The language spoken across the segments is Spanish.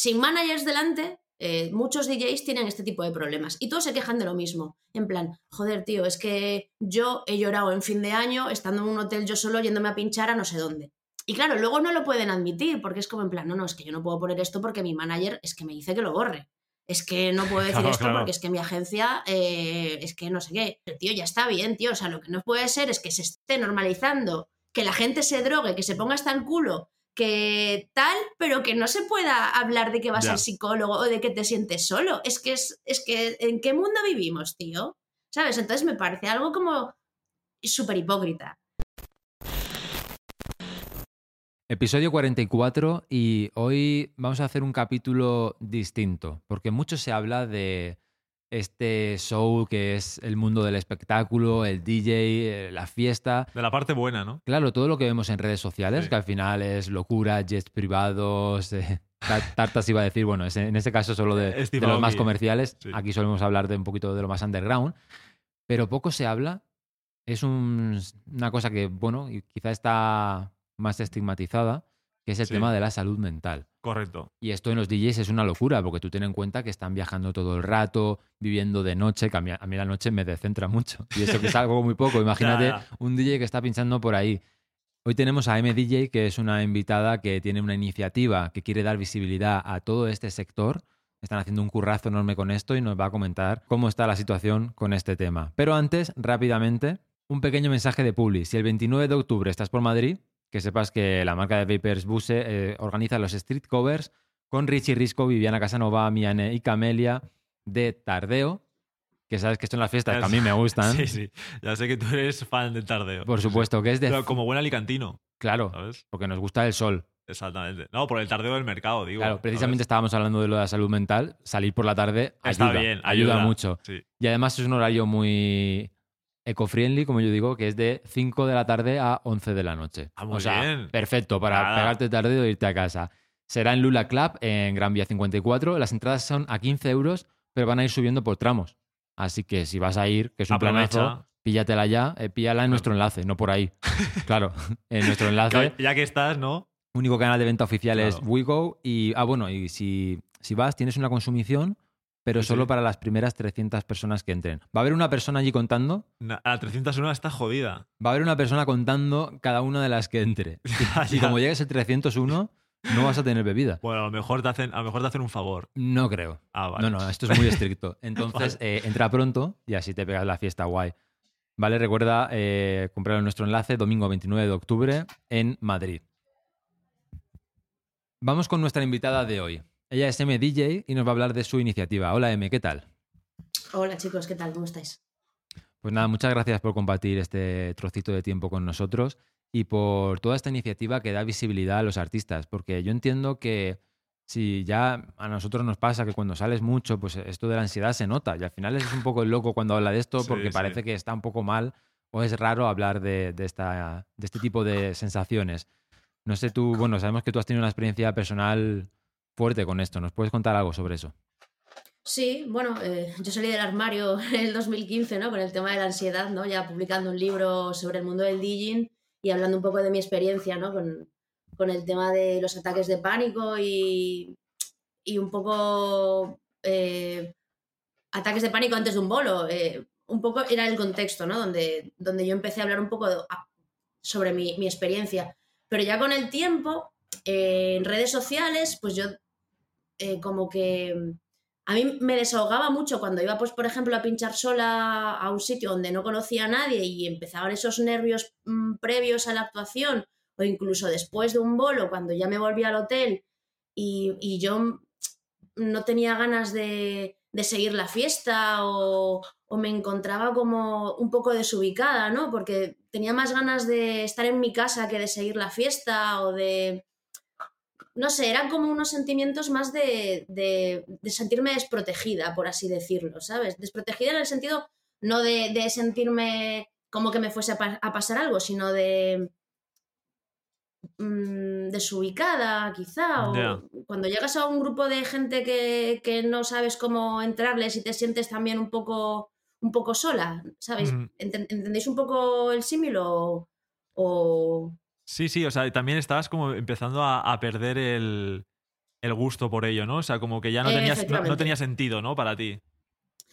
sin managers delante, eh, muchos DJs tienen este tipo de problemas y todos se quejan de lo mismo. En plan, joder, tío, es que yo he llorado en fin de año estando en un hotel yo solo yéndome a pinchar a no sé dónde. Y claro, luego no lo pueden admitir porque es como en plan, no, no, es que yo no puedo poner esto porque mi manager es que me dice que lo borre. Es que no puedo decir esto porque es que mi agencia eh, es que no sé qué. Pero tío, ya está bien, tío. O sea, lo que no puede ser es que se esté normalizando, que la gente se drogue, que se ponga hasta el culo que tal, pero que no se pueda hablar de que vas al psicólogo o de que te sientes solo. Es que es, es que ¿en qué mundo vivimos, tío? ¿Sabes? Entonces me parece algo como súper hipócrita. Episodio 44 y hoy vamos a hacer un capítulo distinto, porque mucho se habla de este show que es el mundo del espectáculo, el DJ, eh, la fiesta. De la parte buena, ¿no? Claro, todo lo que vemos en redes sociales, que al final es locura, jets privados, eh, tartas iba a decir, bueno, en este caso solo de, los más comerciales, aquí solemos hablar de un poquito de lo más underground, pero poco se habla. Es una cosa que, bueno, quizá está más estigmatizada, que es el tema de la salud mental. Correcto. Y esto en los DJs es una locura, porque tú ten en cuenta que están viajando todo el rato, viviendo de noche, que a mí, la noche me descentra mucho. Y eso que es algo muy poco. Imagínate un DJ que está pinchando por ahí. Hoy tenemos a MDJ, que es una invitada que tiene una iniciativa que quiere dar visibilidad a todo este sector. Están haciendo un currazo enorme con esto y nos va a comentar cómo está la situación con este tema. Pero antes, rápidamente, un pequeño mensaje de Publi. Si el 29 de octubre estás por Madrid, que sepas que la marca de Vapers Buse eh, organiza los street covers con Richie Risco, Viviana Casanova, Miane y Camelia de Tardeo, que sabes que son las fiestas que a mí me gustan. Sí, sí. Ya sé que tú eres fan del Tardeo. Por supuesto, que es de... Pero como buen alicantino. Claro, porque nos gusta el sol. Exactamente. No, por el tardeo del mercado, digo. Claro, precisamente estábamos hablando de lo de la salud mental. Salir por la tarde ayuda, bien, ayuda, mucho. Y además es un horario muy eco-friendly, como yo digo, que es de 5 de la tarde a 11 de la noche. Ah, o sea, perfecto para pegarte tarde o irte a casa. Será en Lula Club, en Gran Vía 54. Las entradas son a 15 euros, pero van a ir subiendo por tramos. Así que si vas a ir, que es un planazo, píllatela ya, eh, píllala en nuestro enlace, no por ahí. claro, en nuestro enlace. Ya que estás, ¿no? Único canal de venta oficial es WeGo. Y, ah, bueno, y si, si vas, tienes una consumición pero solo para las primeras 300 personas que entren. Va a haber una persona allí contando. A 301 está jodida. Va a haber una persona contando cada una de las que entre. y como llegues el 301, no vas a tener bebida. Bueno, a lo mejor te hacen, a lo mejor te hacen un favor. No creo. Ah, vale. No, no, esto es muy estricto. Entonces, eh, entra pronto y así te pegas la fiesta guay. Vale, recuerda eh, comprar nuestro enlace domingo 29 de octubre en Madrid. Vamos con nuestra invitada de hoy. Ella es MDJ y nos va a hablar de su iniciativa. Hola M, ¿qué tal? Hola chicos, ¿qué tal? ¿Cómo estáis? Pues nada, muchas gracias por compartir este trocito de tiempo con nosotros y por toda esta iniciativa que da visibilidad a los artistas, porque yo entiendo que si ya a nosotros nos pasa que cuando sales mucho, pues esto de la ansiedad se nota y al final es un poco el loco cuando habla de esto porque parece que está un poco mal o es raro hablar de, esta, de este tipo de sensaciones. No sé tú, bueno, sabemos que tú has tenido una experiencia personal fuerte con esto. ¿Nos puedes contar algo sobre eso? Sí, bueno, eh, yo salí del armario en el 2015, ¿no? Con el tema de la ansiedad, ¿no? Ya publicando un libro sobre el mundo del DJing y hablando un poco de mi experiencia, ¿no? Con, el tema de los ataques de pánico y, y un poco eh, ataques de pánico antes de un bolo. Eh, un poco era el contexto, ¿no? Donde, donde yo empecé a hablar un poco sobre mi, mi experiencia. Pero ya con el tiempo, en redes sociales, pues yo eh, como que mm, a mí me desahogaba mucho cuando iba, pues, por ejemplo, a pinchar sola a un sitio donde no conocía a nadie y empezaban esos nervios mm, previos a la actuación o incluso después de un bolo, cuando ya me volví al hotel y, yo mm, no tenía ganas de, seguir la fiesta o, o, me encontraba como un poco desubicada, ¿no? Porque tenía más ganas de estar en mi casa que de seguir la fiesta o de, no sé, eran como unos sentimientos más de, de, sentirme desprotegida, por así decirlo, ¿sabes? Desprotegida en el sentido no de, de sentirme como que me fuese a, pasar algo, sino de mm, desubicada, quizá. O cuando llegas a un grupo de gente que, que, no sabes cómo entrarles y te sientes también un poco, un poco sola, ¿sabes? ¿Entendéis un poco el símil o, Sí, sí, o sea, también estabas como empezando a, perder el, el gusto por ello, ¿no? O sea, como que ya no, tenías, no, tenía sentido, ¿no? Para ti.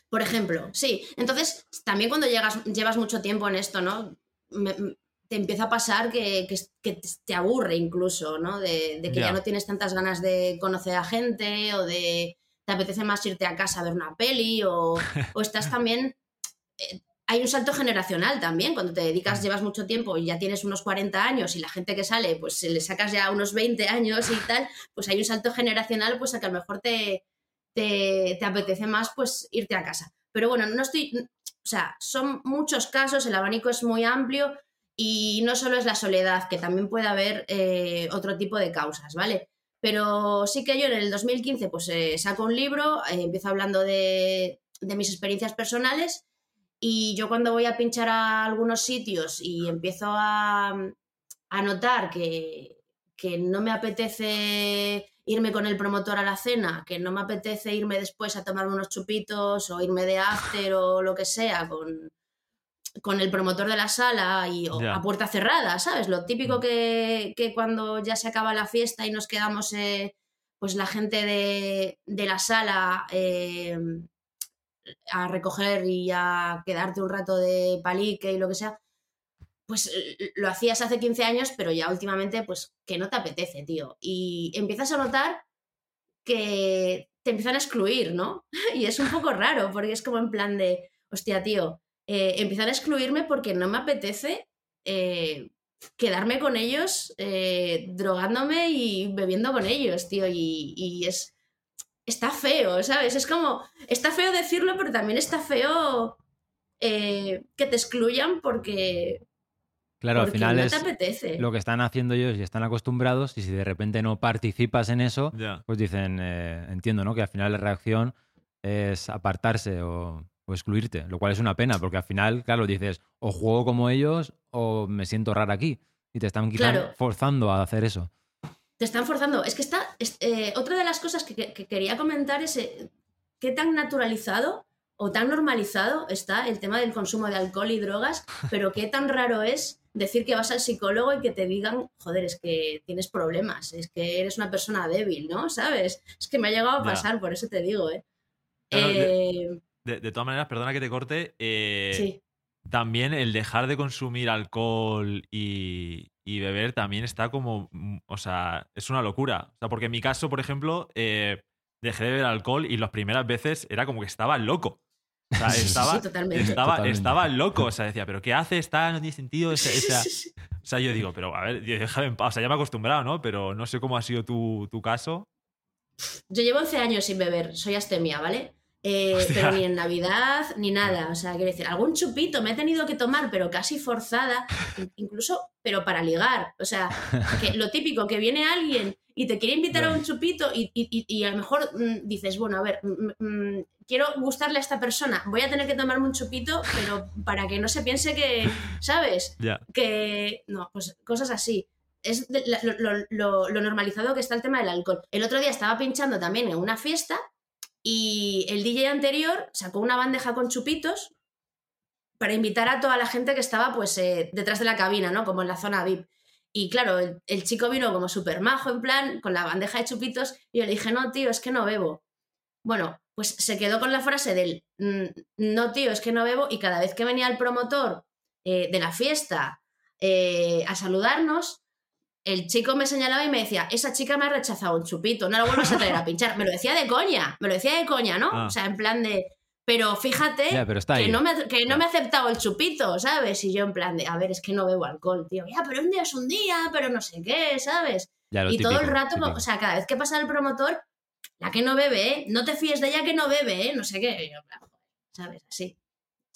Por ejemplo, sí. Entonces, también cuando llegas, llevas mucho tiempo en esto, ¿no? Me- te empieza a pasar que, que- que te aburre incluso, ¿no? De, de que ya. Ya. no tienes tantas ganas de conocer a gente o de te apetece más irte a casa a ver una peli o, o estás también... eh, hay un salto generacional también, cuando te dedicas, llevas mucho tiempo y ya tienes unos 40 años y la gente que sale, pues se le sacas ya unos 20 años y tal, pues hay un salto generacional, pues a que a lo mejor te, te, te apetece más pues irte a casa. Pero bueno, no estoy, o sea, son muchos casos, el abanico es muy amplio y no solo es la soledad, que también puede haber eh, otro tipo de causas, ¿vale? Pero sí que yo en el 2015 pues eh, saco un libro, eh, empiezo hablando de, de mis experiencias personales y yo cuando voy a pinchar a algunos sitios y empiezo a, a notar que, que no me apetece irme con el promotor a la cena, que no me apetece irme después a tomarme unos chupitos o irme de after o lo que sea con, con el promotor de la sala y o a puerta cerrada, ¿sabes? Lo típico Mm. que, que cuando ya se acaba la fiesta y nos quedamos, eh, pues la gente de, de la sala eh, a recoger y a quedarte un rato de palique y lo que sea, pues eh, lo hacías hace 15 años, pero ya últimamente, pues que no te apetece, tío. Y empiezas a notar que te empiezan a excluir, ¿no? Y es un poco raro, porque es como en plan de, hostia, tío, eh, empiezan a excluirme porque no me apetece eh, quedarme con ellos, drogándome y bebiendo con ellos, tío. Y, y es. Está feo, ¿sabes? Es como. Está feo decirlo, pero también está feo eh, que te excluyan porque. Claro, al final no es te apetece. lo que están haciendo ellos y están acostumbrados y si de repente no participas en eso, Ya. pues dicen, eh, entiendo, ¿no? Que al final la reacción es apartarse o, o excluirte, lo cual es una pena, porque al final, claro, dices, o juego como ellos o me siento rara aquí. Y te están quizá Claro. forzando a hacer eso. Te están forzando. Es que está. es- eh, otra de las cosas que, que- que quería comentar es eh, qué tan naturalizado o tan normalizado está el tema del consumo de alcohol y drogas, pero qué tan raro es decir que vas al psicólogo y que te digan, joder, es que tienes problemas, es que eres una persona débil, ¿no? ¿Sabes? Es que me ha llegado a Ya. pasar, por eso te digo, ¿eh? Claro, de- Eh, De, de todas maneras, perdona que te corte. eh, sí, También el dejar de consumir alcohol y, y beber también está como. mm, O sea, es una locura. O sea, porque en mi caso, por ejemplo, eh, dejé de beber alcohol y las primeras veces era como que estaba loco. O sea, Sí, sí, sí, estaba, sí, totalmente. estaba, Totalmente. estaba loco. O sea, decía, ¿pero qué hace? Está, no tiene sentido. Sea, o sea, yo digo, pero a ver, déjame en paz. O sea, ya me he acostumbrado, ¿no? Pero no sé cómo ha sido tu, tu caso. Yo llevo 11 años sin beber, soy astemia, ¿vale? Eh, pero ni en Navidad ni nada. O sea, quiero decir, algún chupito me he tenido que tomar, pero casi forzada, in- incluso, pero para ligar. O sea, que lo típico, que viene alguien y te quiere invitar a un chupito y, y- y- a lo mejor mm, dices, bueno, a ver, mm, mm, quiero gustarle a esta persona, voy a tener que tomarme un chupito, pero para que no se piense que, ¿sabes? Que no, pues cosas así. Es de- la- lo, lo- lo- lo normalizado que está el tema del alcohol. El otro día estaba pinchando también en una fiesta y el DJ anterior sacó una bandeja con chupitos para invitar a toda la gente que estaba pues eh, detrás de la cabina, ¿no? Como en la zona VIP. Y claro, el, chico vino como súper majo, en plan, con la bandeja de chupitos, y yo le dije, no, tío, es que no bebo. Bueno, pues se quedó con la frase del, "Mm, no, tío, es que no bebo, y cada vez que venía el promotor eh, de la fiesta eh, a saludarnos, el chico me señalaba y me decía, esa chica me ha rechazado un chupito, no la vuelvas a traer a pinchar. Me lo decía de coña, me lo decía de coña, ¿no? Ah. O sea, en plan de, pero fíjate Ya, pero está que, no me, ha- que no me ha aceptado el chupito, ¿sabes? Y yo en plan de, a ver, es que no bebo alcohol, tío. Ya, pero un día es un día, pero no sé qué, ¿sabes? Ya, y todo el rato, típico. o sea, cada vez que pasa el promotor, la que no bebe, ¿eh? No te fíes de ella que no bebe, ¿eh? No sé qué. Y yo, ¿sabes? Así.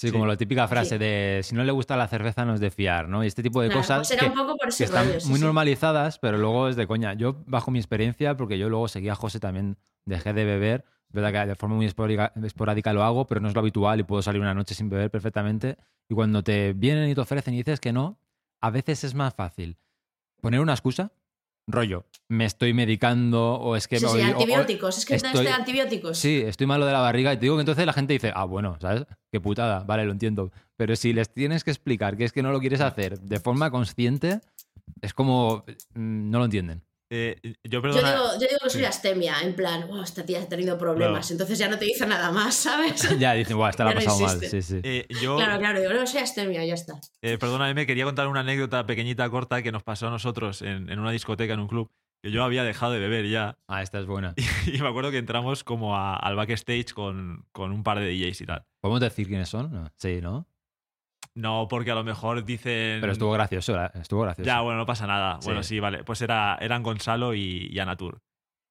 Sí, Sí. como la típica frase Sí. de si no le gusta la cerveza no es de fiar, ¿no? Y este tipo de Claro, cosas pues que, un poco por que están rollo, sí, muy normalizadas, pero luego es de coña. Yo, bajo mi experiencia, porque yo luego seguía a José también, dejé de beber. Es verdad que de forma muy esporádica, esporádica lo hago, pero no es lo habitual y puedo salir una noche sin beber perfectamente. Y cuando te vienen y te ofrecen y dices que no, a veces es más fácil poner una excusa, rollo, me estoy medicando o es que... Sí, sí, hoy- o- o- antibióticos. Es que estoy- estoy... antibióticos. Sí, estoy malo de la barriga y te digo que entonces la gente dice, ah, bueno, ¿sabes? Qué putada, vale, lo entiendo. Pero si les tienes que explicar que es que no lo quieres hacer de forma consciente, es como, mm, no lo entienden. Eh, yo, Yo digo, yo digo que soy Sí. astemia, en plan, wow, esta tía ha tenido problemas, Claro. entonces ya no te dice nada más, ¿sabes? ya dicen, guau, esta la ha no pasado mal. Sí, sí. eh, yo, Claro, claro, digo, no, soy astemia, ya está. eh, perdona, me quería contar una anécdota pequeñita, corta, que nos pasó a nosotros en, en una discoteca, en un club, que yo había dejado de beber ya. Ah, esta es buena. Y me acuerdo que entramos como a- al backstage con, con un par de DJs y tal. ¿Podemos decir quiénes son? Sí, ¿no? No, porque a lo mejor dicen. Pero estuvo gracioso, ¿eh? estuvo gracioso. Ya, bueno, no pasa nada. Sí. Bueno, sí, vale. Pues era, eran Gonzalo y, y Anatur.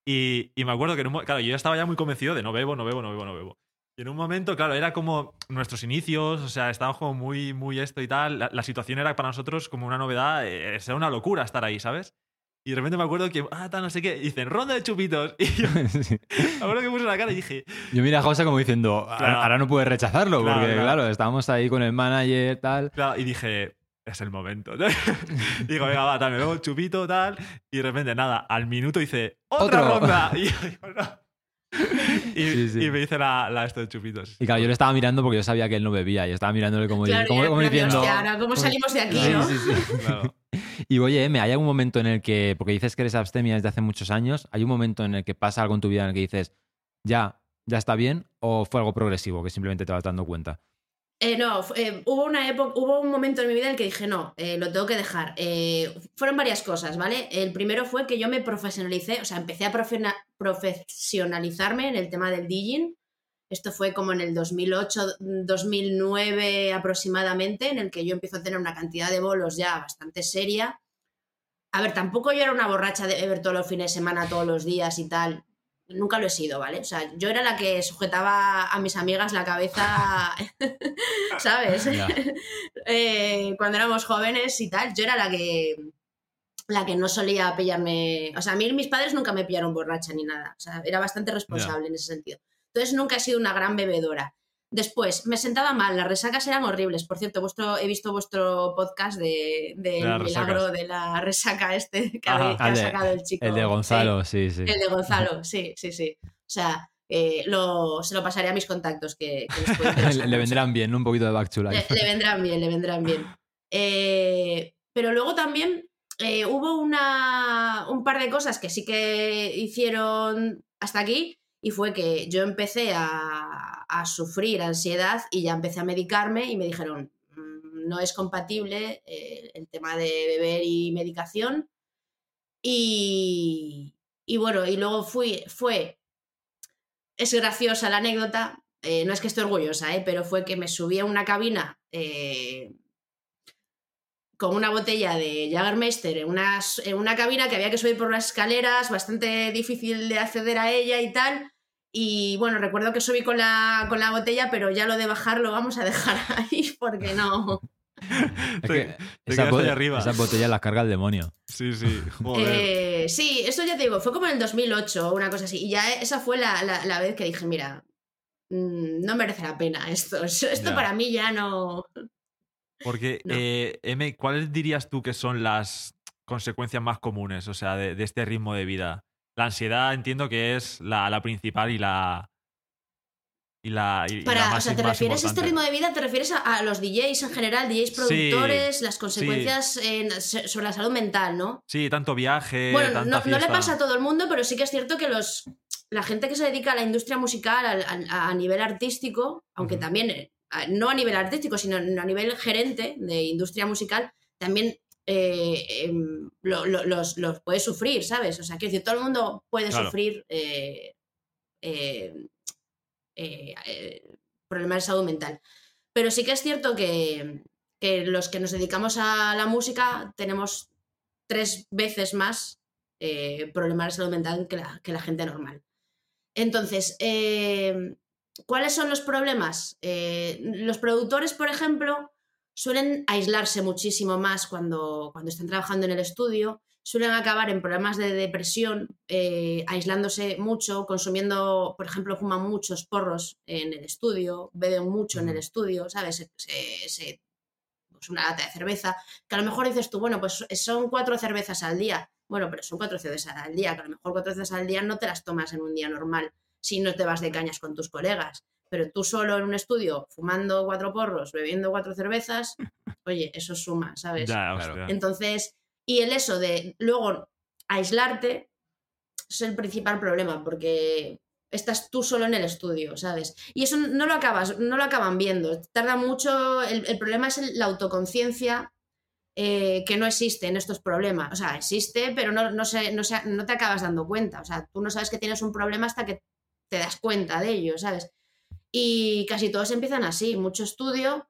Y, y me acuerdo que, en un claro, yo ya estaba ya muy convencido de no bebo, no bebo, no bebo, no bebo. Y en un momento, claro, era como nuestros inicios, o sea, estábamos como muy, muy esto y tal. La, la situación era para nosotros como una novedad, eh, era una locura estar ahí, ¿sabes? Y de repente me acuerdo que, ah, tal, no sé qué, y dicen, ronda de chupitos. Y yo Sí. me acuerdo que puse la cara y dije, Yo mira a José como diciendo, "Ahora- Claro. ahora no puedes rechazarlo, Claro, porque claro. claro, estábamos ahí con el manager, tal. Claro, y dije, es el momento. Digo, venga, va, tal, me bebo el chupito, tal. Y de repente, nada, al minuto dice, ¡otra Otro. ronda! Y yo digo, no. Y, Sí, sí. y me dice la, la esto de chupitos. Y claro, yo le estaba mirando porque yo sabía que él no bebía y estaba mirándole como, Claro, diciendo... hostia, ahora, ¿cómo salimos de aquí, Sí, no? sí, sí. Claro. Y oye, M, ¿hay algún momento en el que, porque dices que eres abstemia desde hace muchos años, ¿hay un momento en el que pasa algo en tu vida en el que dices, ya, ya está bien? ¿O fue algo progresivo que simplemente te vas dando cuenta? Eh, no, eh, hubo una época, hubo un momento en mi vida en el que dije, no, eh, lo tengo que dejar. Eh, fueron varias cosas, ¿vale? El primero fue que yo me profesionalicé, o sea, empecé a profesionalizarme en el tema del DJing. Esto fue como en el 2008, 2009 aproximadamente, en el que yo empiezo a tener una cantidad de bolos ya bastante seria. A ver, tampoco yo era una borracha de beber todos los fines de semana, todos los días y tal. Nunca lo he sido, ¿vale? O sea, yo era la que sujetaba a mis amigas la cabeza, ¿sabes? Eh, cuando éramos jóvenes y tal, yo era la que la que no solía pillarme. O sea, a mí mis padres nunca me pillaron borracha ni nada. O sea, era bastante responsable en ese sentido. Entonces nunca he sido una gran bebedora. Después, me sentaba mal, las resacas eran horribles. Por cierto, vuestro, he visto vuestro podcast de, del las milagro de la resaca este que, Ajá. habéis- que ha de- sacado el chico. El de. Gonzalo, sí, sí. El de Gonzalo, sí, sí, sí. O sea, eh, lo, se lo pasaré a mis contactos que, que les le, vendrán bien. Un poquito de back to Le, life. le vendrán bien, le vendrán bien. Eh, pero luego también eh, hubo una, un par de cosas que sí que hicieron hasta aquí y fue que yo empecé a, a sufrir ansiedad y ya empecé a medicarme y me dijeron, "Mm, no es compatible eh, el tema de beber y medicación. Y, y bueno, y luego fui, fue, es graciosa la anécdota, eh, no es que esté orgullosa, eh, pero fue que me subí a una cabina eh, con una botella de Jagermeister en, unas- en una cabina que había que subir por unas escaleras, bastante difícil de acceder a ella y tal. Y bueno, recuerdo que subí con la, con la botella, pero ya lo de bajar lo vamos a dejar ahí porque no. Es que te arriba. esa botella las carga el demonio. Sí, sí, joder. Eh, sí, esto ya te digo, fue como en el 2008 o una cosa así. Y ya esa fue la, la- la vez que dije, mira, mm, no merece la pena esto. Esto Ya. para mí ya no. Porque, no. eh, M, ¿cuáles dirías tú que son las consecuencias más comunes, o sea, de, de este ritmo de vida? La ansiedad entiendo que es la, la principal y la. Y la, y- la Para, o sea, ¿te refieres a este ritmo de vida? ¿Te refieres a, a los DJs en general, DJs Sí, productores, las consecuencias en- so- sobre la salud mental, ¿no? Sí, tanto viaje, bueno, tanta no, no le pasa a todo el mundo, pero sí que es cierto que los la gente que se dedica a la industria musical al- al- a, a nivel artístico, aunque también, eh, no a nivel artístico, sino a nivel gerente de industria musical, también eh, em, lo- lo- los, los puede sufrir, ¿sabes? O sea, quiero decir, todo el mundo puede Claro. sufrir eh, eh, problemas de salud mental. Pero sí que es cierto que, que los que nos dedicamos a la música tenemos tres veces más problemas de salud mental que la, que la gente normal. Entonces, eh, ¿cuáles son los problemas? Eh, los productores, por ejemplo, suelen aislarse muchísimo más cuando, cuando están trabajando en el estudio, suelen acabar en problemas de depresión, eh, aislándose mucho, consumiendo, por ejemplo, fuman muchos porros en el estudio, beben mucho en el estudio, ¿sabes? Se- se- se- pues una lata de cerveza, que a lo mejor dices tú, bueno, pues son cuatro cervezas al día. Bueno, pero son cuatro cervezas al día, que a lo mejor cuatro cervezas al día no te las tomas en un día normal si no te vas de cañas con tus colegas. Pero tú solo en un estudio, fumando cuatro porros, bebiendo cuatro cervezas, oye, eso suma, ¿sabes? Ya, Claro. Entonces, y el eso de luego aislarte es el principal problema, porque estás tú solo en el estudio, ¿sabes? Y eso no lo acabas, no lo acaban viendo. Tarda mucho. El, el problema es el- la autoconciencia eh, que no existe en estos problemas. O sea, existe, pero no, no, se- no, se- no te acabas dando cuenta. O sea, tú no sabes que tienes un problema hasta que te das cuenta de ello, ¿sabes? Y casi todos empiezan así, mucho estudio,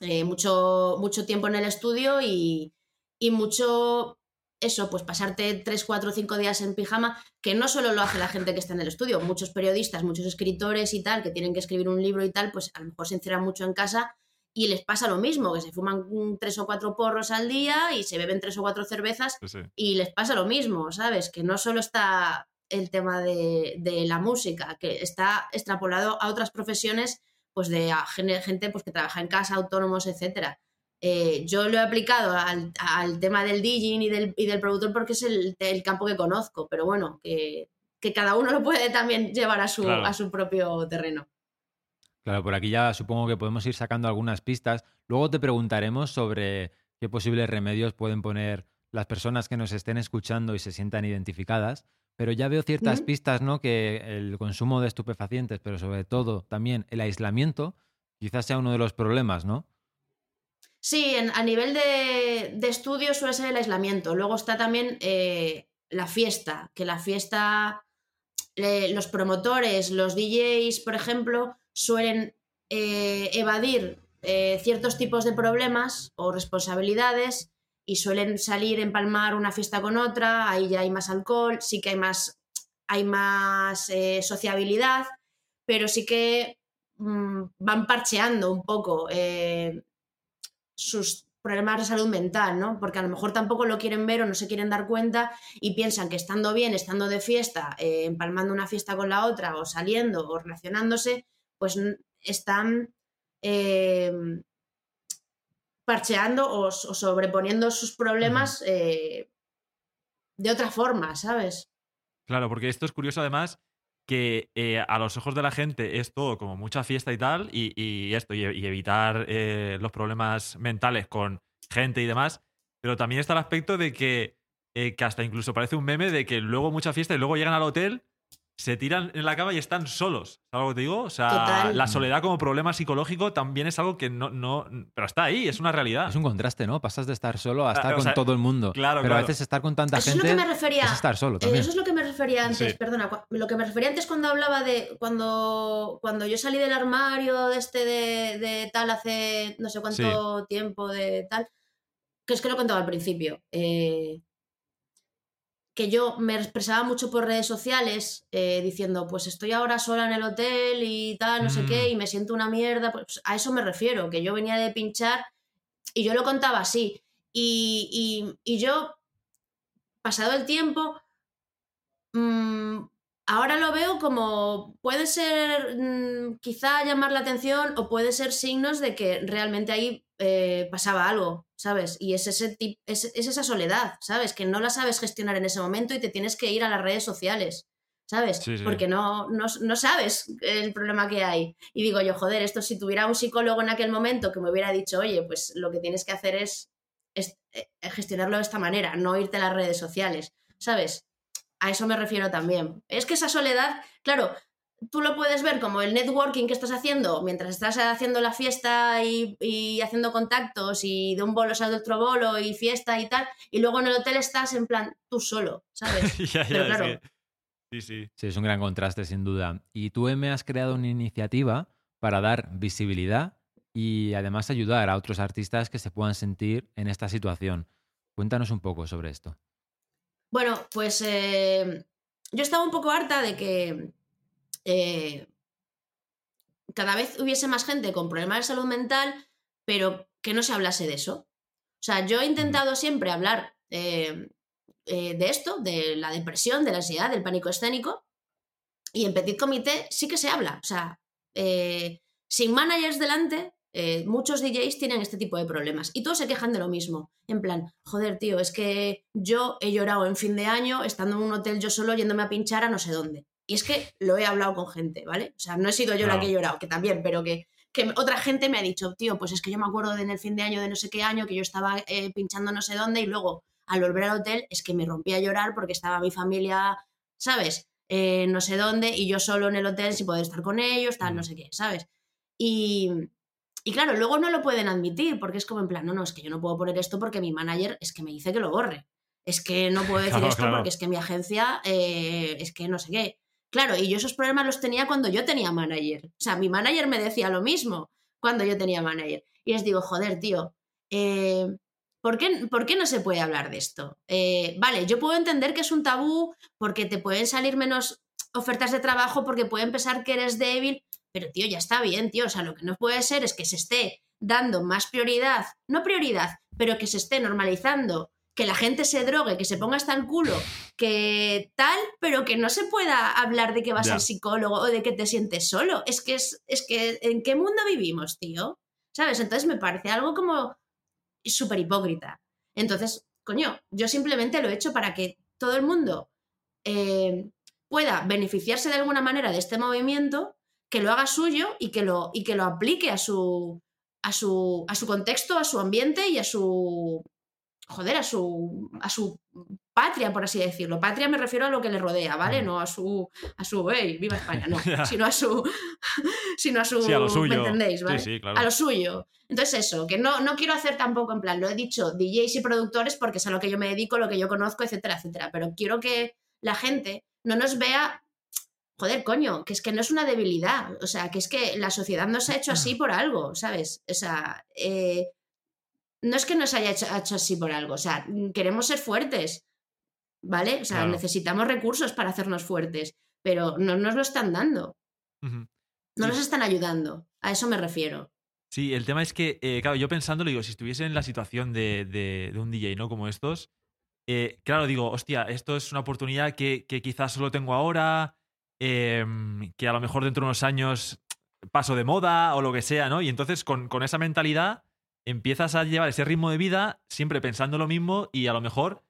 eh, mucho, mucho tiempo en el estudio y, y mucho, eso, pues pasarte 3, 4, 5 días en pijama, que no solo lo hace la gente que está en el estudio, muchos periodistas, muchos escritores y tal, que tienen que escribir un libro y tal, pues a lo mejor se encierran mucho en casa y les pasa lo mismo, que se fuman tres o cuatro porros al día y se beben tres o cuatro cervezas sí. y les pasa lo mismo, ¿sabes? Que no solo está el tema de, de la música, que está extrapolado a otras profesiones, pues de gente pues, que trabaja en casa, autónomos, etcétera. Eh, yo lo he aplicado al, al tema del DJing y del, y del productor porque es el, el campo que conozco, pero bueno, que, que cada uno lo puede también llevar a su, Claro. a su propio terreno. Claro, por aquí ya supongo que podemos ir sacando algunas pistas. Luego te preguntaremos sobre qué posibles remedios pueden poner las personas que nos estén escuchando y se sientan identificadas. Pero ya veo ciertas pistas, ¿no? Que el consumo de estupefacientes, pero sobre todo también el aislamiento, quizás sea uno de los problemas, ¿no? Sí, en- a nivel de, de estudio suele ser el aislamiento. Luego está también eh, la fiesta, que la fiesta, eh, los promotores, los DJs, por ejemplo, suelen eh, evadir eh, ciertos tipos de problemas o responsabilidades y suelen salir, empalmar una fiesta con otra, ahí ya hay más alcohol, sí que hay más, hay más eh, sociabilidad, pero sí que mm, van parcheando un poco. eh, sus problemas de salud mental, ¿no? Porque a lo mejor tampoco lo quieren ver o no se quieren dar cuenta y piensan que estando bien, estando de fiesta, eh, empalmando una fiesta con la otra o saliendo o relacionándose, pues están parcheando o, sobreponiendo sus problemas eh, de otra forma, ¿sabes? Claro, porque esto es curioso además que eh, a los ojos de la gente es todo como mucha fiesta y tal, y, y esto, y, y evitar eh, los problemas mentales con gente y demás, pero también está el aspecto de que, eh, que hasta incluso parece un meme de que luego mucha fiesta y luego llegan al hotel, se tiran en la cama y están solos. ¿Sabes lo que te digo? O sea, Total. la soledad como problema psicológico también es algo que no, no. Pero está ahí, es una realidad. Es un contraste, ¿no? Pasas de estar solo a estar Ah, o con sea, todo el mundo. claro, pero a veces estar con tanta Eso es gente lo que me refería. es estar solo Eh, también. Eso es lo que me refería antes, Sí. perdona. Lo que me refería antes cuando hablaba de. Cuando, cuando yo salí del armario de este de, de tal hace no sé cuánto tiempo, de tal. Que es que lo contaba al principio. eh, que yo me expresaba mucho por redes sociales eh, diciendo, pues estoy ahora sola en el hotel y tal, no sé Mm. qué, y me siento una mierda. Pues a eso me refiero, que yo venía de pinchar y yo lo contaba así. Y, y- y yo, pasado el tiempo, mm, ahora lo veo como puede ser mm, quizá llamar la atención o puede ser signos de que realmente ahí eh, pasaba algo, ¿sabes? Y es, ese tip- es, es esa soledad, ¿sabes? Que no la sabes gestionar en ese momento y te tienes que ir a las redes sociales. ¿Sabes? Sí, sí. Porque no, no, no sabes el problema que hay. Y digo yo, joder, esto si tuviera un psicólogo en aquel momento que me hubiera dicho, oye, pues lo que tienes que hacer es, es, eh, gestionarlo de esta manera, no irte a las redes sociales, ¿sabes? A eso me refiero también. Es que esa soledad, claro, tú lo puedes ver como el networking que estás haciendo mientras estás haciendo la fiesta y, y haciendo contactos y de un bolo sal de otro bolo y fiesta y tal, y luego en el hotel estás en plan tú solo, ¿sabes? Ya, ya, Pero es claro. que- Sí, sí. Sí, es un gran contraste, sin duda. Y tú, M, has creado una iniciativa para dar visibilidad y además ayudar a otros artistas que se puedan sentir en esta situación. Cuéntanos un poco sobre esto. Bueno, pues eh, yo estaba un poco harta de que eh, cada vez hubiese más gente con problemas de salud mental, pero que no se hablase de eso. O sea, yo he intentado siempre hablar eh, de esto, de la depresión, de la ansiedad, del pánico escénico, y en Petit Comité sí que se habla. O sea, sin managers delante, eh, muchos DJs tienen este tipo de problemas y todos se quejan de lo mismo. En plan, joder, tío, es que yo he llorado en fin de año estando en un hotel yo solo yéndome a pinchar a no sé dónde. Y es que lo he hablado con gente, ¿vale? O sea, no he sido yo la Claro. que he llorado, que también, pero que, que otra gente me ha dicho, tío, pues es que yo me acuerdo de en el fin de año de no sé qué año que yo estaba eh, pinchando no sé dónde y luego al volver al hotel es que me rompí a llorar porque estaba mi familia, ¿sabes? Eh, no sé dónde y yo solo en el hotel sin poder estar con ellos, tal, no sé qué, ¿sabes? Y, y claro, luego no lo pueden admitir porque es como en plan, no, no, es que yo no puedo poner esto porque mi manager es que me dice que lo borre. Es que no puedo decir Claro, esto claro. porque es que mi agencia eh, es que no sé qué. Claro, y yo esos problemas los tenía cuando yo tenía manager. O sea, mi manager me decía lo mismo cuando yo tenía manager. Y les digo, joder, tío, eh, ¿por, qué, por qué no se puede hablar de esto? Eh, vale, yo puedo entender que es un tabú porque te pueden salir menos ofertas de trabajo porque pueden pensar que eres débil, pero tío, ya está bien, tío. O sea, lo que no puede ser es que se esté dando más prioridad, no prioridad, pero que se esté normalizando que la gente se drogue, que se ponga hasta el culo, que tal, pero que no se pueda hablar de que vas Ya. al psicólogo o de que te sientes solo. Es que es, es que ¿en qué mundo vivimos, tío? ¿Sabes? Entonces me parece algo como súper hipócrita. Entonces, coño, yo simplemente lo he hecho para que todo el mundo eh, pueda beneficiarse de alguna manera de este movimiento, que lo haga suyo y que lo, y que lo aplique a su, a, su, a su contexto, a su ambiente y a su, joder, a su, a su patria, por así decirlo. Patria me refiero a lo que le rodea, ¿vale? Mm. No a su, a su, hey, viva España, no, sino a su, sino a su, Sí, a lo suyo. ¿me entendéis, Sí, vale? sí, claro. A lo suyo. Entonces eso, que no, no quiero hacer tampoco en plan, lo he dicho, DJs y productores porque es a lo que yo me dedico, lo que yo conozco, etcétera, etcétera. Pero quiero que la gente no nos vea, joder, coño, que es que no es una debilidad, o sea, que es que la sociedad nos ha hecho así por algo, ¿sabes? O sea, eh, no es que nos haya hecho, hecho así por algo, o sea, queremos ser fuertes, ¿vale? O sea, Claro. necesitamos recursos para hacernos fuertes, pero no nos lo están dando, no Sí. nos están ayudando, a eso me refiero. Sí, el tema es que, eh, claro, yo pensándolo, digo, si estuviese en la situación de, de- de un DJ, ¿no? Como estos, eh, claro, digo, hostia, esto es una oportunidad que, que quizás solo tengo ahora, em, que a lo mejor dentro de unos años paso de moda o lo que sea, ¿no? Y entonces con, con esa mentalidad empiezas a llevar ese ritmo de vida siempre pensando lo mismo y a lo mejor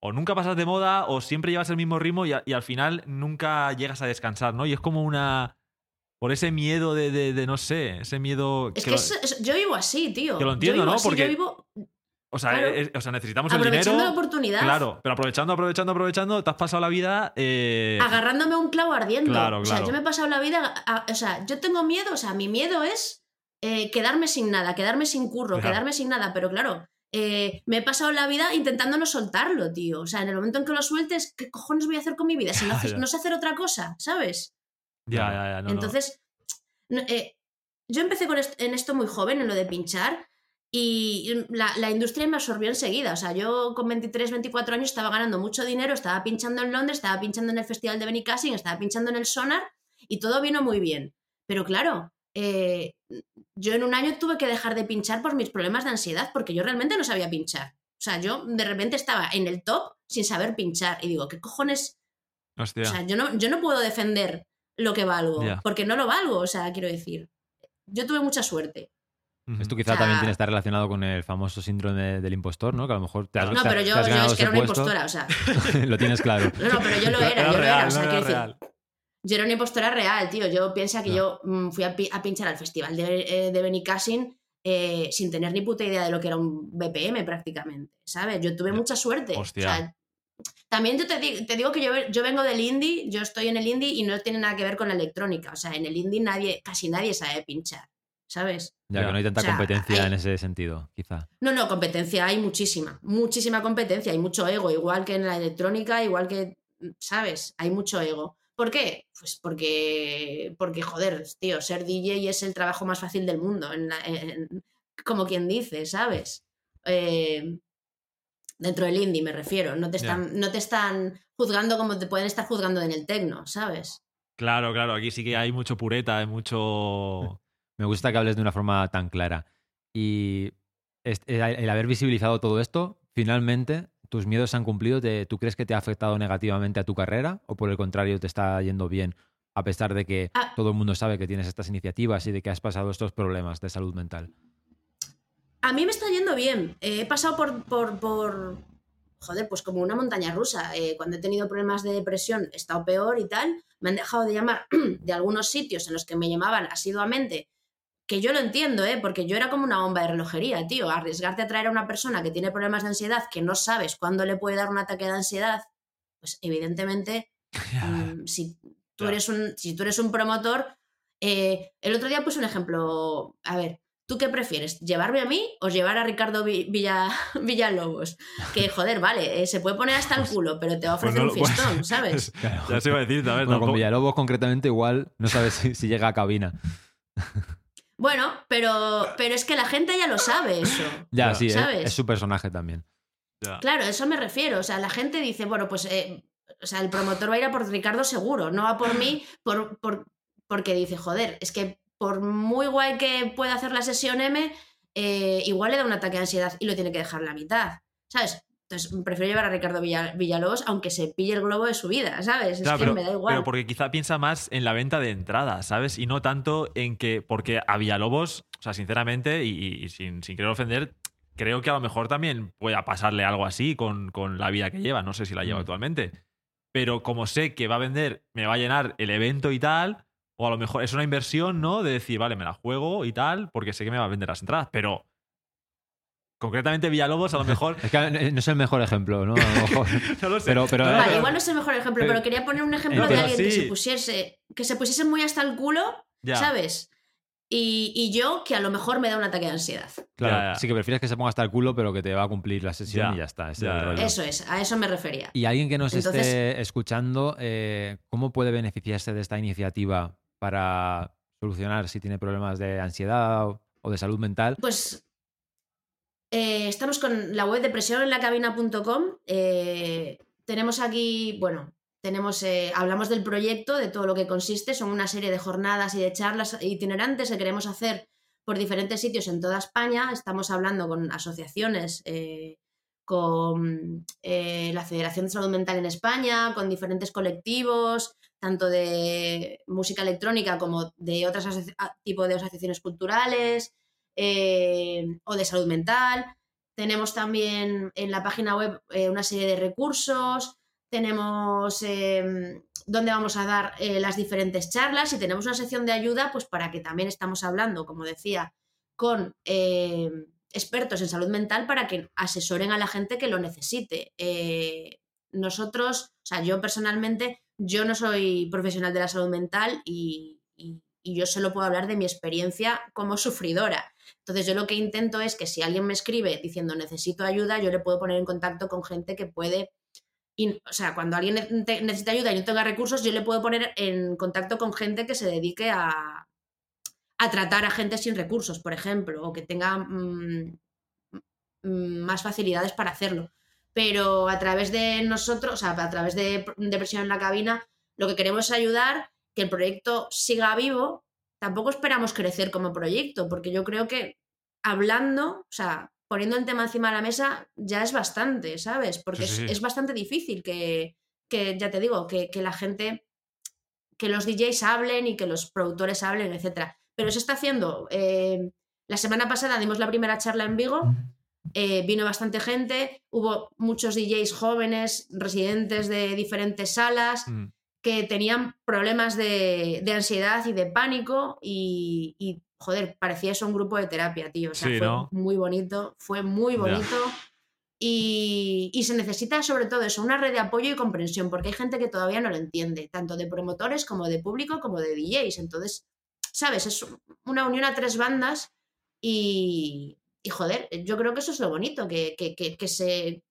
o nunca pasas de moda o siempre llevas el mismo ritmo y, a- y al final nunca llegas a descansar, ¿no? Y es como una... Por ese miedo de, de- de no sé, ese miedo... Es que lo- yo vivo así, tío. que lo Yo entiendo, vivo ¿no? así, Porque yo vivo O sea, Claro. es- o sea, necesitamos el aprovechando dinero. la oportunidad, Claro, pero aprovechando, aprovechando, aprovechando, te has pasado la vida. eh, agarrándome a un clavo ardiendo. Claro, O sea, claro. yo me he pasado la vida. a- o sea, yo tengo miedo, o sea, mi miedo es eh, quedarme sin nada, quedarme sin curro, Claro. quedarme sin nada, pero claro. eh, me he pasado la vida intentando no soltarlo, tío. O sea, en el momento en que lo sueltes, ¿qué cojones voy a hacer con mi vida? Si no, haces- sé hacer otra cosa, ¿sabes? ya, ya, ya. no, no. Entonces, no, eh, yo empecé con est- en esto muy joven, en lo de pinchar, y la, la industria me absorbió enseguida. O sea, yo con 23, 24 años estaba ganando mucho dinero, estaba pinchando en Londres, estaba pinchando en el Festival de Benicassin, estaba pinchando en el Sonar, y todo vino muy bien. Pero claro, eh, yo en un año tuve que dejar de pinchar por mis problemas de ansiedad, porque yo realmente no sabía pinchar. O sea, yo de repente estaba en el top sin saber pinchar. Y digo, ¿qué cojones Hostia. o sea, yo no, yo no puedo defender lo que valgo, porque no lo valgo, o sea, quiero decir. Yo tuve mucha suerte. Ujú. Esto quizá O sea- también tiene que estar relacionado con el famoso síndrome del impostor, ¿no? Que a lo mejor te has, No, pero yo, has yo es que era una puesto. impostora, o sea. lo tienes claro. No, no, pero yo lo era, Era yo lo real, era, o sea, no quiero era decir. real. Yo era una impostora real, tío. Yo piensa que Ya. yo mm, fui a, pi- a pinchar al festival de, eh, de Benicassin eh, sin tener ni puta idea de lo que era un BPM prácticamente, ¿sabes? Yo tuve mucha suerte. Hostia. O sea, también yo te, di- te digo que yo, yo vengo del indie, yo estoy en el indie y no tiene nada que ver con la electrónica. O sea, en el indie nadie, casi nadie sabe pinchar, ¿sabes? Ya, que no hay tanta O sea, competencia hay- en ese sentido, quizá. No, no, competencia hay muchísima, muchísima competencia, hay mucho ego, igual que en la electrónica, igual que, ¿sabes? Hay mucho ego. ¿Por qué? Pues porque, porque joder, tío, ser DJ es el trabajo más fácil del mundo, en la- en- como quien dice, ¿sabes? Eh, dentro del indie me refiero, no te, están, no te están juzgando como te pueden estar juzgando en el tecno, ¿sabes? Claro, claro. Aquí sí que hay mucho pureta, hay mucho. Me gusta que hables de una forma tan clara. Y el haber visibilizado todo esto, finalmente, tus miedos se han cumplido. ¿Tú crees que te ha afectado negativamente a tu carrera? ¿O por el contrario, te está yendo bien, a pesar de que Ah. todo el mundo sabe que tienes estas iniciativas y de que has pasado estos problemas de salud mental? A mí me está yendo bien. Eh, he pasado por, por, por, joder, pues como una montaña rusa. Eh, cuando he tenido problemas de depresión he estado peor y tal. Me han dejado de llamar de algunos sitios en los que me llamaban asiduamente que yo lo entiendo, ¿eh? porque yo era como una bomba de relojería, tío. Arriesgarte a traer a una persona que tiene problemas de ansiedad, que no sabes cuándo le puede dar un ataque de ansiedad, pues evidentemente, mm, si, tú eres un, si tú eres un promotor, eh, el otro día puse un ejemplo, a ver, ¿tú qué prefieres? ¿Llevarme a mí o llevar a Ricardo Villa, Villalobos? Que, joder, vale, eh, se puede poner hasta el culo, pero te va a Pues ofrecer no un pues- fiestón, ¿sabes? Ya se iba a decir, a ver, Bueno, con Villalobos concretamente igual no sabes si, si llega a cabina. Bueno, pero, pero es que la gente ya lo sabe eso. Ya, sí, es, ¿Sabes? es su personaje también. ya. Claro, a eso me refiero. O sea, la gente dice, bueno, pues eh, o sea, el promotor va a ir a por Ricardo seguro, no va por mí por, por- porque dice, joder, es que por muy guay que pueda hacer la sesión M, eh, igual le da un ataque de ansiedad y lo tiene que dejar la mitad, ¿sabes? Entonces, prefiero llevar a Ricardo Villa- Villalobos aunque se pille el globo de su vida, ¿sabes? Es Claro, que pero, me da igual. pero porque quizá piensa más en la venta de entradas, ¿sabes? Y no tanto en que. Porque a Villalobos, o sea, sinceramente, y, y sin, sin querer ofender, creo que a lo mejor también pueda pasarle algo así con, con la vida que lleva. No sé si la lleva Mm. actualmente. Pero como sé que va a vender, me va a llenar el evento y tal, o a lo mejor es una inversión, ¿no? De decir, vale, me la juego y tal, porque sé que me va a vender las entradas. Pero. Concretamente Villalobos, a lo mejor. Es que eh, no es el mejor ejemplo, ¿no? A lo mejor. no lo sé. Pero- pero- Vale, igual no es el mejor ejemplo, pero- pero, quería poner un ejemplo de alguien que se pusiese, que se pusiese muy hasta el culo, ya. ¿sabes? Y, y yo que a lo mejor me da un ataque de ansiedad. Claro, Ya, ya. sí que prefieres que se ponga hasta el culo, pero que te va a cumplir la sesión Ya. y ya está. es. Eso es, a eso me refería. Y alguien que nos Entonces- esté escuchando, eh, ¿cómo puede beneficiarse de esta iniciativa para solucionar si tiene problemas de ansiedad o- o de salud mental? Pues eh, estamos con la web de presionenlacabina.com. Eh, tenemos aquí, bueno, tenemos, eh, hablamos del proyecto, de todo lo que consiste. Son una serie de jornadas y de charlas itinerantes que queremos hacer por diferentes sitios en toda España. Estamos hablando con asociaciones, con la Federación de Salud Mental en España, con diferentes colectivos, tanto de música electrónica como de otros tipos de asociaciones culturales eh, o de salud mental. Tenemos también en la página web eh, una serie de recursos, tenemos eh, dónde vamos a dar eh, las diferentes charlas y tenemos una sección de ayuda pues para que también estamos hablando, como decía, con eh, expertos en salud mental para que asesoren a la gente que lo necesite. Nosotros, o sea, yo personalmente, yo no soy profesional de la salud mental y, y yo solo puedo hablar de mi experiencia como sufridora. Entonces yo lo que intento es que si alguien me escribe diciendo necesito ayuda, yo le puedo poner en contacto con gente que puede, o sea, cuando alguien ne- necesita ayuda y no tenga recursos, yo le puedo poner en contacto con gente que se dedique a, a tratar a gente sin recursos, por ejemplo, o que tenga mm, mm, más facilidades para hacerlo. Pero a través de nosotros, o sea, a través de, de Presión en la Cabina, lo que queremos es ayudar que el proyecto siga vivo. Tampoco esperamos crecer como proyecto, porque yo creo que hablando, o sea, poniendo el tema encima de la mesa, ya es bastante, ¿sabes? Porque Sí, sí, es, bastante difícil que, que, ya te digo, que, que la gente, que los DJs hablen y que los productores hablen, etcétera. Pero se está haciendo. eh, la semana pasada dimos la primera charla en Vigo, eh, vino bastante gente, hubo muchos DJs jóvenes, residentes de diferentes salas, Mm. Que tenían problemas de, de ansiedad y de pánico y, y, joder, parecía eso un grupo de terapia, tío. O sea, Sí, fue ¿no? muy bonito, fue muy bonito. Y, y se necesita sobre todo eso, una red de apoyo y comprensión, porque hay gente que todavía no lo entiende, tanto de promotores como de público como de DJs. Entonces, ¿sabes? Es una unión a tres bandas y, y joder, yo creo que eso es lo bonito, que, que, que, que se,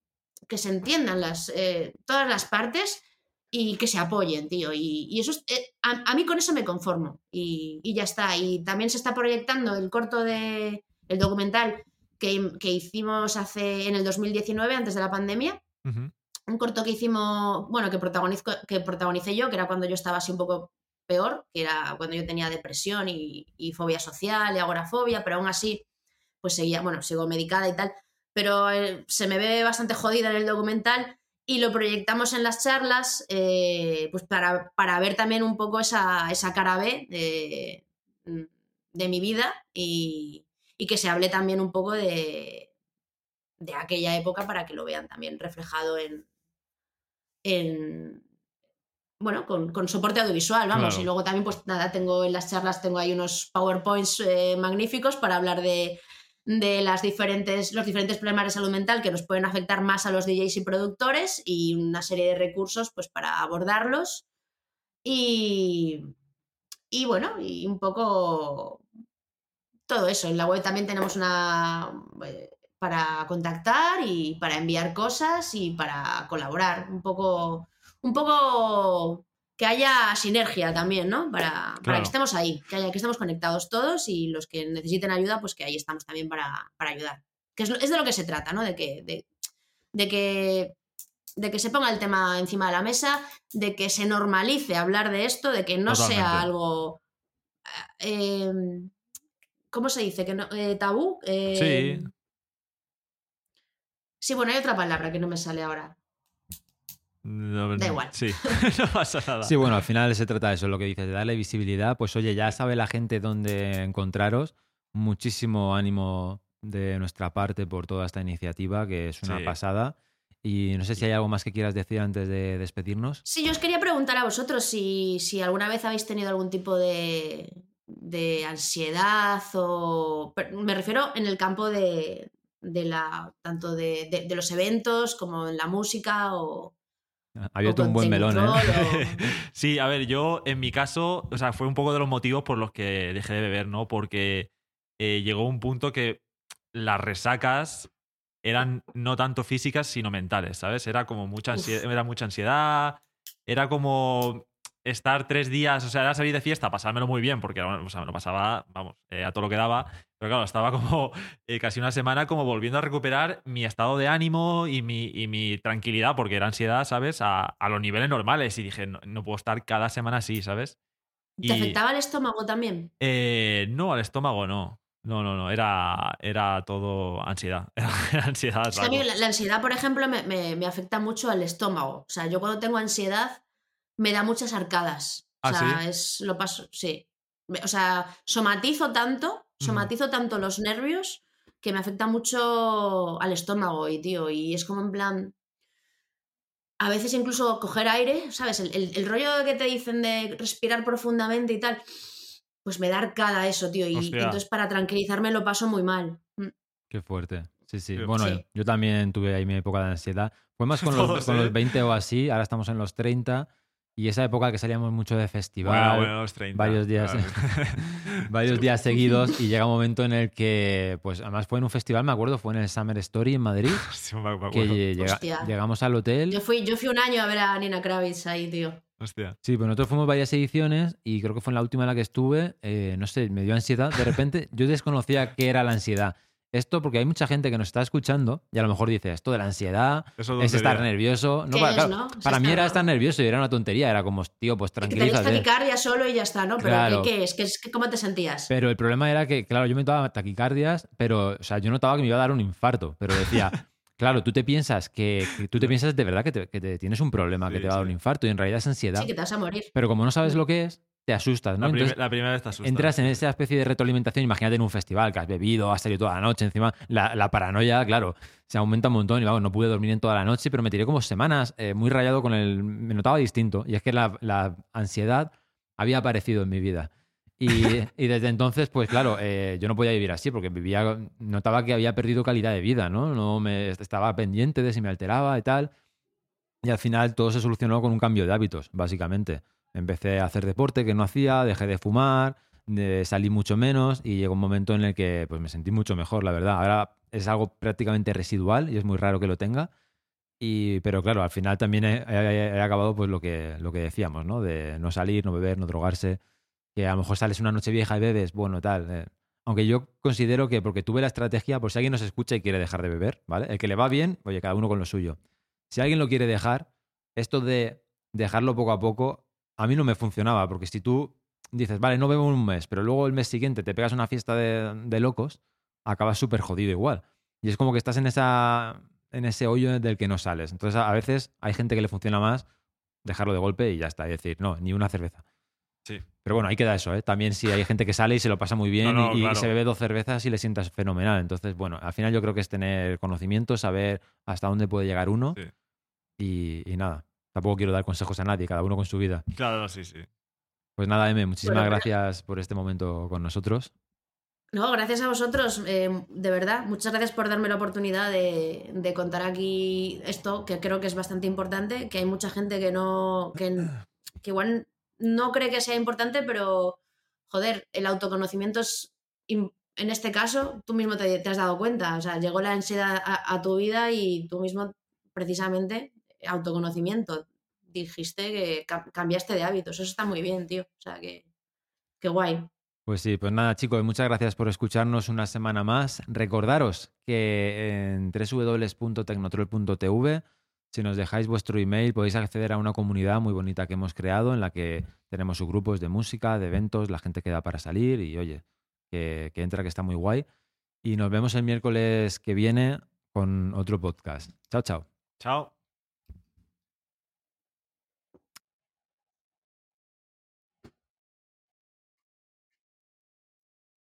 que se entiendan las, eh, todas las partes y que se apoyen, tío. Y, y eso es, eh, a, a, mí con eso me conformo y, y, ya está. Y también se está proyectando el corto de el documental que, que hicimos hace en el 2019, antes de la pandemia. Uh -huh. Un corto que hicimos, bueno, que, protagonizo, que protagonicé yo, que era cuando yo estaba así un poco peor, que era cuando yo tenía depresión y, y fobia social y agorafobia, pero aún así, pues seguía, bueno, sigo medicada y tal, pero eh, se me ve bastante jodida en el documental y lo proyectamos en las charlas eh, pues para, para, ver también un poco esa, esa cara B de, de mi vida y, y, que se hable también un poco de, de, aquella época para que lo vean también reflejado en, en bueno, con, con soporte audiovisual, vamos. Claro. Y luego también, pues nada, tengo en las charlas, tengo ahí unos PowerPoints eh, magníficos para hablar de, de las diferentes, los diferentes problemas de salud mental que nos pueden afectar más a los DJs y productores y una serie de recursos pues para abordarlos. Y, y bueno, y un poco todo eso. En la web también tenemos una eh, para contactar y para enviar cosas y para colaborar. Un poco, un poco que haya sinergia también, ¿no? Para, para que estemos ahí, que, haya, que estemos conectados todos y los que necesiten ayuda, pues que ahí estamos también para, para ayudar. Que es, de lo que se trata, ¿no? De que, de, de que de que se ponga el tema encima de la mesa, de que se normalice hablar de esto, de que no sea algo eh, ¿Cómo se dice? que no, eh, ¿Tabú? Eh, Sí. Sí, bueno, hay otra palabra que no me sale ahora. No, Da igual. Sí, no pasa nada. Sí, bueno, al final se trata de eso, lo que dices, de darle visibilidad. Pues oye, ya sabe la gente dónde encontraros. Muchísimo ánimo de nuestra parte por toda esta iniciativa, que es una Sí. pasada. Y no sé si hay algo más que quieras decir antes de despedirnos. Sí, yo os quería preguntar a vosotros si, si alguna vez habéis tenido algún tipo de, de ansiedad o... Me refiero en el campo de, de la tanto de, de- de los eventos como en la música o... Ha abierto un buen melón, ¿eh? Sí, a ver, yo en mi caso, o sea, fue un poco de los motivos por los que dejé de beber, ¿no? Porque eh, llegó un punto que las resacas eran no tanto físicas, sino mentales, ¿sabes? Era como mucha ansiedad, era mucha ansiedad, era como estar tres días, o sea, era salir de fiesta, pasármelo muy bien, porque o sea, me lo pasaba, vamos, eh, a todo lo que daba, pero claro, estaba como eh, casi una semana como volviendo a recuperar mi estado de ánimo y mi, y mi tranquilidad, porque era ansiedad, ¿sabes? A, a los niveles normales. Y dije, no, no puedo estar cada semana así, ¿sabes? ¿Te Y- afectaba el estómago también? Eh, no, al estómago no. No, no, no. Era, era todo ansiedad. Era ansiedad. Es que a mí saco. la, la ansiedad, por ejemplo, me, me- me afecta mucho al estómago. O sea, yo cuando tengo ansiedad me da muchas arcadas. O ¿Ah, sea, sí? es lo paso, sí. O sea, somatizo tanto, Mm. somatizo tanto los nervios que me afecta mucho al estómago y tío, y es como en plan a veces incluso coger aire, ¿sabes? El, el- el rollo que te dicen de respirar profundamente y tal, pues me da arcada eso, tío, y, Hostia. entonces para tranquilizarme lo paso muy mal. Mm. Qué fuerte. Sí, sí. Bueno, Sí. yo también tuve ahí mi época de ansiedad. Fue más con los, Todos, con los 20 o así, ahora estamos en los 30. Y esa época que salíamos mucho de festival, Bueno, bueno, los 30. varios días, claro. varios días seguidos, y llega un momento en el que, pues además fue en un festival, me acuerdo, fue en el Summer Story en Madrid, Sí, me que llega- llegamos al hotel. Yo fui, yo fui un año a ver a Nina Kravitz ahí, tío. Hostia. Sí, pues nosotros fuimos varias ediciones y creo que fue en la última en la que estuve, eh, no sé, me dio ansiedad. De repente yo desconocía qué era la ansiedad. Esto porque hay mucha gente que nos está escuchando y a lo mejor dice, esto de la ansiedad Eso es estar nervioso. No, ¿Qué para, es, claro, no? Para mí era estar nervioso y era una tontería. Era como, tío, pues Que tenéis tranquilízate. taquicardia solo y ya está, ¿no? Pero Claro. ¿qué, qué es? ¿Qué ¿Cómo te sentías? Pero el problema era que, claro, yo me daba taquicardias, pero, o sea, yo notaba que me iba a dar un infarto. Pero decía, claro, tú te piensas que, que tú te piensas de verdad que te, que te tienes un problema, que te va a dar un infarto y en realidad es ansiedad. Sí, que te vas a morir. Pero como no sabes lo que es, te asustas, ¿no? La, Entonces, la primera vez te asusta. entras en esa especie de retroalimentación. Imagínate en un festival que has bebido, has salido toda la noche. Encima, la, la paranoia, claro, se aumenta un montón. Y vamos, no pude dormir en toda la noche, pero me tiré como semanas eh, muy rayado con el. Me notaba distinto. Y es que la, la ansiedad había aparecido en mi vida. Y, y desde entonces, pues claro, eh, yo no podía vivir así porque vivía. Notaba que había perdido calidad de vida, ¿no? No me estaba pendiente de si me alteraba y tal. Y al final todo se solucionó con un cambio de hábitos, básicamente. Empecé a hacer deporte que no hacía, dejé de fumar, salí mucho menos y llegó un momento en el que pues, me sentí mucho mejor, la verdad. Ahora es algo prácticamente residual y es muy raro que lo tenga. Y, pero claro, al final también he, he- he acabado pues lo que, lo que decíamos, ¿no? De no salir, no beber, no drogarse. Que a lo mejor sales una noche vieja y bebes, bueno, tal. eh. Aunque yo considero que porque tuve la estrategia, por si alguien nos escucha y quiere dejar de beber, ¿vale? El que le va bien, oye, cada uno con lo suyo. Si alguien lo quiere dejar, esto de dejarlo poco a poco, a mí no me funcionaba, porque si tú dices, vale, no bebo un mes, pero luego el mes siguiente te pegas una fiesta de, de locos, acabas súper jodido igual. Y es como que estás en, esa, en ese hoyo del que no sales. Entonces, a veces hay gente que le funciona más dejarlo de golpe y ya está. Es decir, no, ni una cerveza. Sí. Pero bueno, ahí queda eso, ¿eh? También si hay gente que sale y se lo pasa muy bien No, no, y, y se bebe dos cervezas y le sientas fenomenal. Entonces, bueno, al final yo creo que es tener conocimiento, saber hasta dónde puede llegar uno Sí. y, y nada. Tampoco quiero dar consejos a nadie, cada uno con su vida. Claro, sí, sí. Pues nada, M, muchísimas Bueno, gracias por este momento con nosotros. No, gracias a vosotros, eh, de verdad. Muchas gracias por darme la oportunidad de, de contar aquí esto, que creo que es bastante importante, que hay mucha gente que no, que, que igual no cree que sea importante, pero joder, el autoconocimiento es, en este caso, tú mismo te, te has dado cuenta, o sea, llegó la ansiedad a, a tu vida y tú mismo, precisamente, autoconocimiento, dijiste que ca- cambiaste de hábitos, eso está muy bien, tío, o sea, que, que guay. Pues sí, pues nada, chicos, muchas gracias por escucharnos una semana más. Recordaros que en www.tecnotrol.tv, si nos dejáis vuestro email, podéis acceder a una comunidad muy bonita que hemos creado en la que tenemos sus grupos de música, de eventos, la gente queda para salir y oye, que, que entra, que está muy guay. Y nos vemos el miércoles que viene con otro podcast. Chao, chao. Chao.